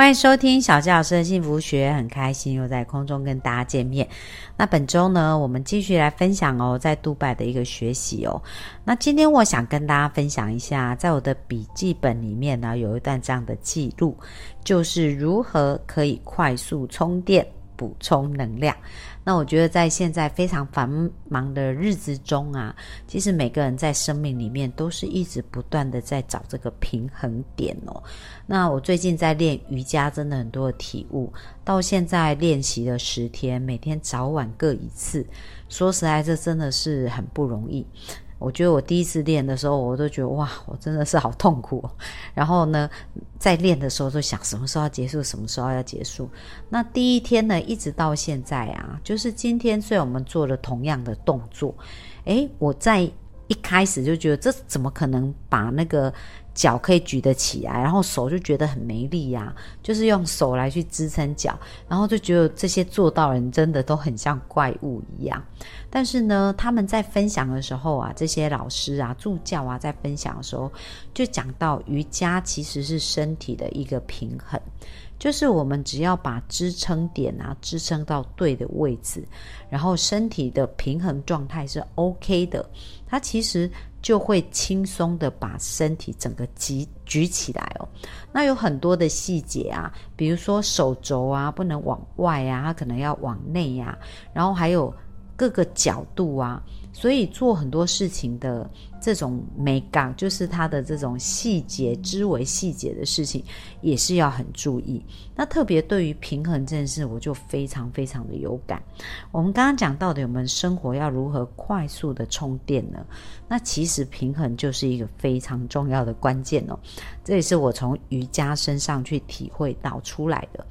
欢迎收听小吉老师的幸福学，很开心又在空中跟大家见面。那本周呢，我们继续来分享哦，在杜拜的一个学习哦。那今天我想跟大家分享一下，在我的笔记本里面呢，有一段这样的记录，就是如何可以快速充电。补充能量。那我觉得在现在非常繁忙的日子中啊，其实每个人在生命里面都是一直不断的在找这个平衡点哦。那我最近在练瑜伽，真的很多的体悟。到现在练习了十天，每天早晚各一次。说实在，这真的是很不容易。我觉得我第一次练的时候，我都觉得哇，我真的是好痛苦。然后呢，在练的时候就想什么时候要结束，什么时候要结束。那第一天呢，一直到现在啊，就是今天虽然我们做了同样的动作，诶，我在一开始就觉得这怎么可能把那个。脚可以举得起来，然后手就觉得很没力呀，就是用手来去支撑脚，然后就觉得这些做到人真的都很像怪物一样。但是呢，他们在分享的时候啊，这些老师啊、助教啊，在分享的时候就讲到瑜伽其实是身体的一个平衡，就是我们只要把支撑点啊支撑到对的位置，然后身体的平衡状态是 OK 的，它其实。就会轻松的把身体整个举举起来哦。那有很多的细节啊，比如说手肘啊不能往外啊，它可能要往内呀。然后还有各个角度啊，所以做很多事情的。这种美感就是它的这种细节，之为细节的事情，也是要很注意。那特别对于平衡这件事，我就非常非常的有感。我们刚刚讲到的，我们生活要如何快速的充电呢？那其实平衡就是一个非常重要的关键哦。这也是我从瑜伽身上去体会到出来的。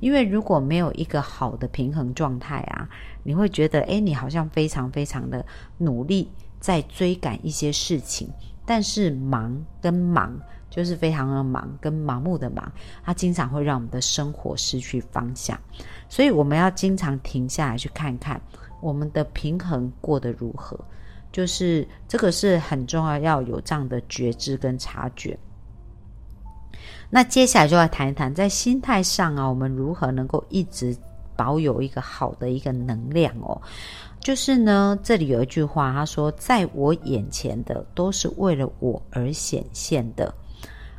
因为如果没有一个好的平衡状态啊，你会觉得，哎，你好像非常非常的努力。在追赶一些事情，但是忙跟忙就是非常的忙，跟盲目的忙，它经常会让我们的生活失去方向。所以我们要经常停下来去看看我们的平衡过得如何，就是这个是很重要，要有这样的觉知跟察觉。那接下来就要谈一谈，在心态上啊，我们如何能够一直保有一个好的一个能量哦。就是呢，这里有一句话，他说：“在我眼前的都是为了我而显现的，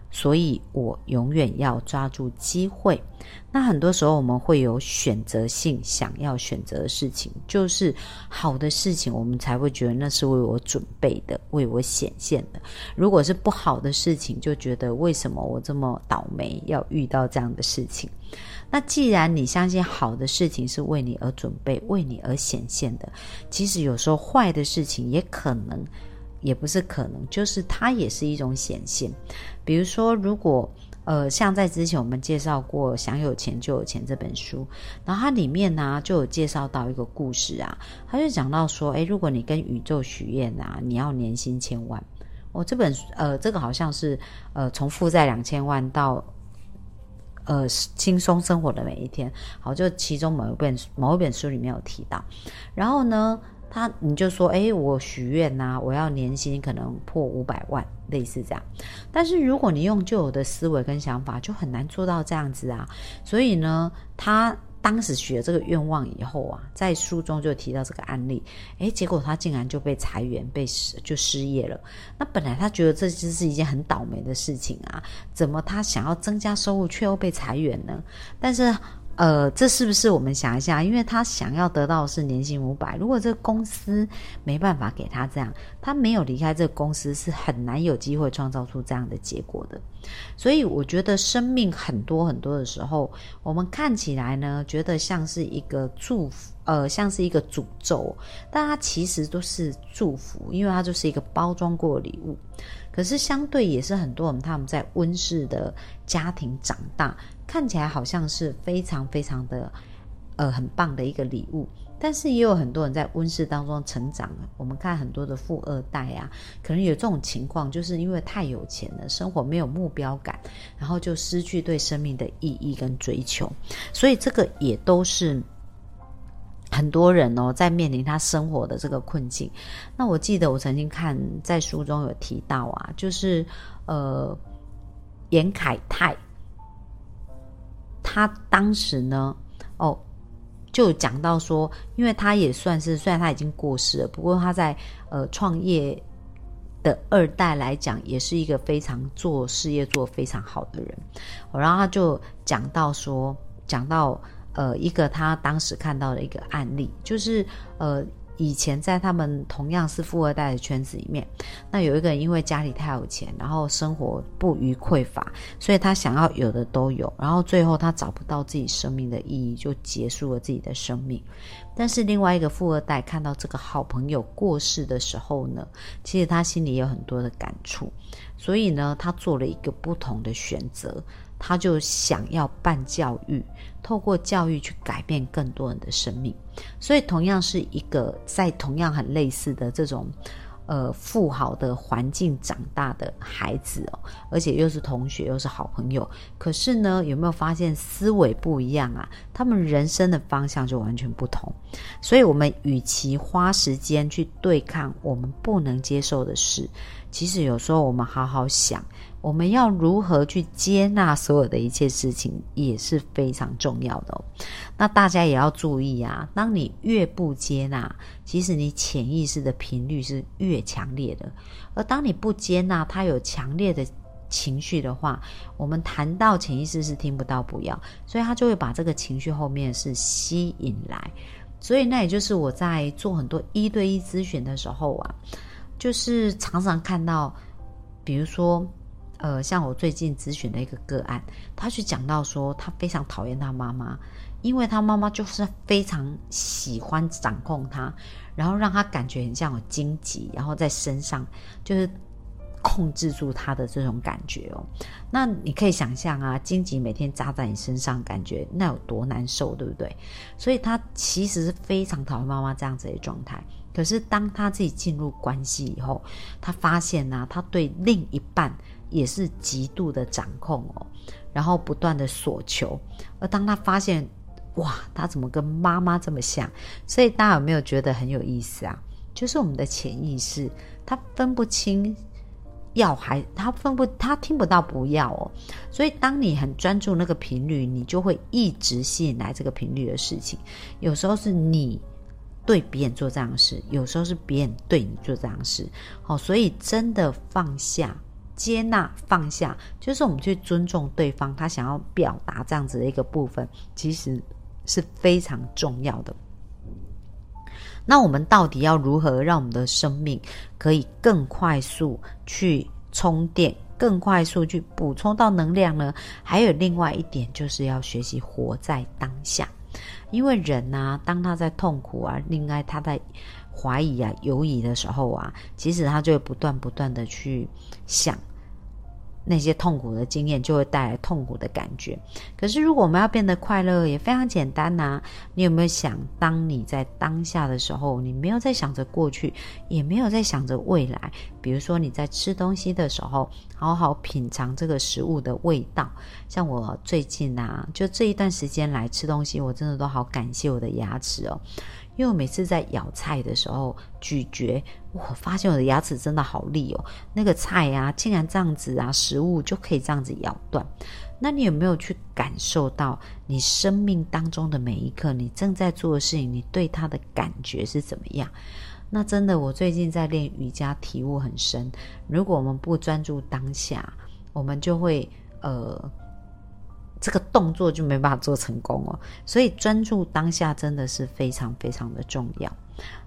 所以我永远要抓住机会。”那很多时候我们会有选择性想要选择的事情，就是好的事情，我们才会觉得那是为我准备的，为我显现的。如果是不好的事情，就觉得为什么我这么倒霉要遇到这样的事情。那既然你相信好的事情是为你而准备、为你而显现的，其实有时候坏的事情也可能，也不是可能，就是它也是一种显现。比如说，如果呃，像在之前我们介绍过《想有钱就有钱》这本书，然后它里面呢就有介绍到一个故事啊，他就讲到说，诶，如果你跟宇宙许愿啊，你要年薪千万，哦，这本呃，这个好像是呃，从负债两千万到。呃，轻松生活的每一天，好，就其中某一本某一本书里面有提到，然后呢，他你就说，哎，我许愿呐，我要年薪可能破五百万，类似这样。但是如果你用旧有的思维跟想法，就很难做到这样子啊。所以呢，他。当时许了这个愿望以后啊，在书中就提到这个案例，诶，结果他竟然就被裁员，被失就失业了。那本来他觉得这只是一件很倒霉的事情啊，怎么他想要增加收入却又被裁员呢？但是。呃，这是不是我们想一下？因为他想要得到的是年薪五百，如果这个公司没办法给他这样，他没有离开这个公司，是很难有机会创造出这样的结果的。所以，我觉得生命很多很多的时候，我们看起来呢，觉得像是一个祝福，呃，像是一个诅咒，但它其实都是祝福，因为它就是一个包装过的礼物。可是，相对也是很多人他们在温室的家庭长大，看起来好像是非常非常的，呃，很棒的一个礼物。但是也有很多人在温室当中成长。我们看很多的富二代啊，可能有这种情况，就是因为太有钱了，生活没有目标感，然后就失去对生命的意义跟追求。所以这个也都是很多人哦，在面临他生活的这个困境。那我记得我曾经看在书中有提到啊，就是呃，严凯泰，他当时呢，哦。就讲到说，因为他也算是，虽然他已经过世了，不过他在呃创业的二代来讲，也是一个非常做事业做非常好的人。然后他就讲到说，讲到呃一个他当时看到的一个案例，就是呃。以前在他们同样是富二代的圈子里面，那有一个人因为家里太有钱，然后生活不虞匮乏，所以他想要有的都有，然后最后他找不到自己生命的意义，就结束了自己的生命。但是另外一个富二代看到这个好朋友过世的时候呢，其实他心里有很多的感触，所以呢，他做了一个不同的选择。他就想要办教育，透过教育去改变更多人的生命。所以，同样是一个在同样很类似的这种呃富豪的环境长大的孩子哦，而且又是同学又是好朋友，可是呢，有没有发现思维不一样啊？他们人生的方向就完全不同。所以，我们与其花时间去对抗我们不能接受的事，其实有时候我们好好想。我们要如何去接纳所有的一切事情也是非常重要的哦。那大家也要注意啊，当你越不接纳，其实你潜意识的频率是越强烈的。而当你不接纳他有强烈的情绪的话，我们谈到潜意识是听不到不要，所以他就会把这个情绪后面是吸引来。所以那也就是我在做很多一对一咨询的时候啊，就是常常看到，比如说。呃，像我最近咨询的一个个案，他去讲到说，他非常讨厌他妈妈，因为他妈妈就是非常喜欢掌控他，然后让他感觉很像有荆棘，然后在身上就是控制住他的这种感觉哦。那你可以想象啊，荆棘每天扎在你身上，感觉那有多难受，对不对？所以他其实是非常讨厌妈妈这样子的状态。可是当他自己进入关系以后，他发现呢，他对另一半。也是极度的掌控哦，然后不断的索求，而当他发现，哇，他怎么跟妈妈这么像？所以大家有没有觉得很有意思啊？就是我们的潜意识，他分不清要还，他分不，他听不到不要哦。所以当你很专注那个频率，你就会一直吸引来这个频率的事情。有时候是你对别人做这样的事，有时候是别人对你做这样的事。好，所以真的放下。接纳放下，就是我们去尊重对方，他想要表达这样子的一个部分，其实是非常重要的。那我们到底要如何让我们的生命可以更快速去充电，更快速去补充到能量呢？还有另外一点，就是要学习活在当下，因为人呐，当他在痛苦啊，另外他在。怀疑啊，犹疑的时候啊，其实他就会不断不断的去想那些痛苦的经验，就会带来痛苦的感觉。可是如果我们要变得快乐，也非常简单呐。你有没有想，当你在当下的时候，你没有在想着过去，也没有在想着未来？比如说你在吃东西的时候，好好品尝这个食物的味道。像我最近啊，就这一段时间来吃东西，我真的都好感谢我的牙齿哦。因为我每次在咬菜的时候咀嚼，我发现我的牙齿真的好利哦。那个菜呀，竟然这样子啊，食物就可以这样子咬断。那你有没有去感受到你生命当中的每一刻，你正在做的事情，你对它的感觉是怎么样？那真的，我最近在练瑜伽，体悟很深。如果我们不专注当下，我们就会呃。这个动作就没办法做成功哦，所以专注当下真的是非常非常的重要。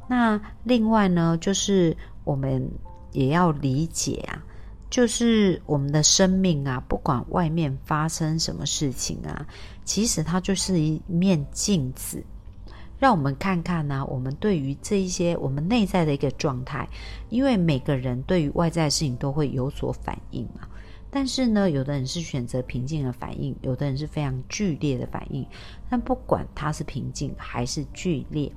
那另外呢，就是我们也要理解啊，就是我们的生命啊，不管外面发生什么事情啊，其实它就是一面镜子。让我们看看呢，我们对于这一些我们内在的一个状态，因为每个人对于外在的事情都会有所反应嘛。但是呢，有的人是选择平静的反应，有的人是非常剧烈的反应。但不管他是平静还是剧烈，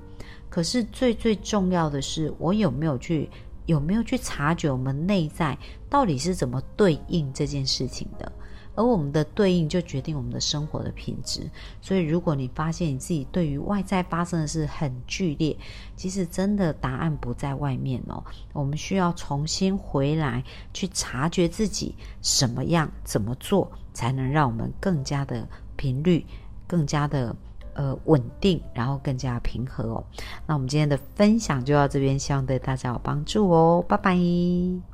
可是最最重要的是，我有没有去有没有去察觉我们内在到底是怎么对应这件事情的？而我们的对应就决定我们的生活的品质。所以，如果你发现你自己对于外在发生的事很剧烈，其实真的答案不在外面哦。我们需要重新回来去察觉自己什么样、怎么做，才能让我们更加的频率、更加的呃稳定，然后更加平和哦。那我们今天的分享就到这边，希望对大家有帮助哦。拜拜。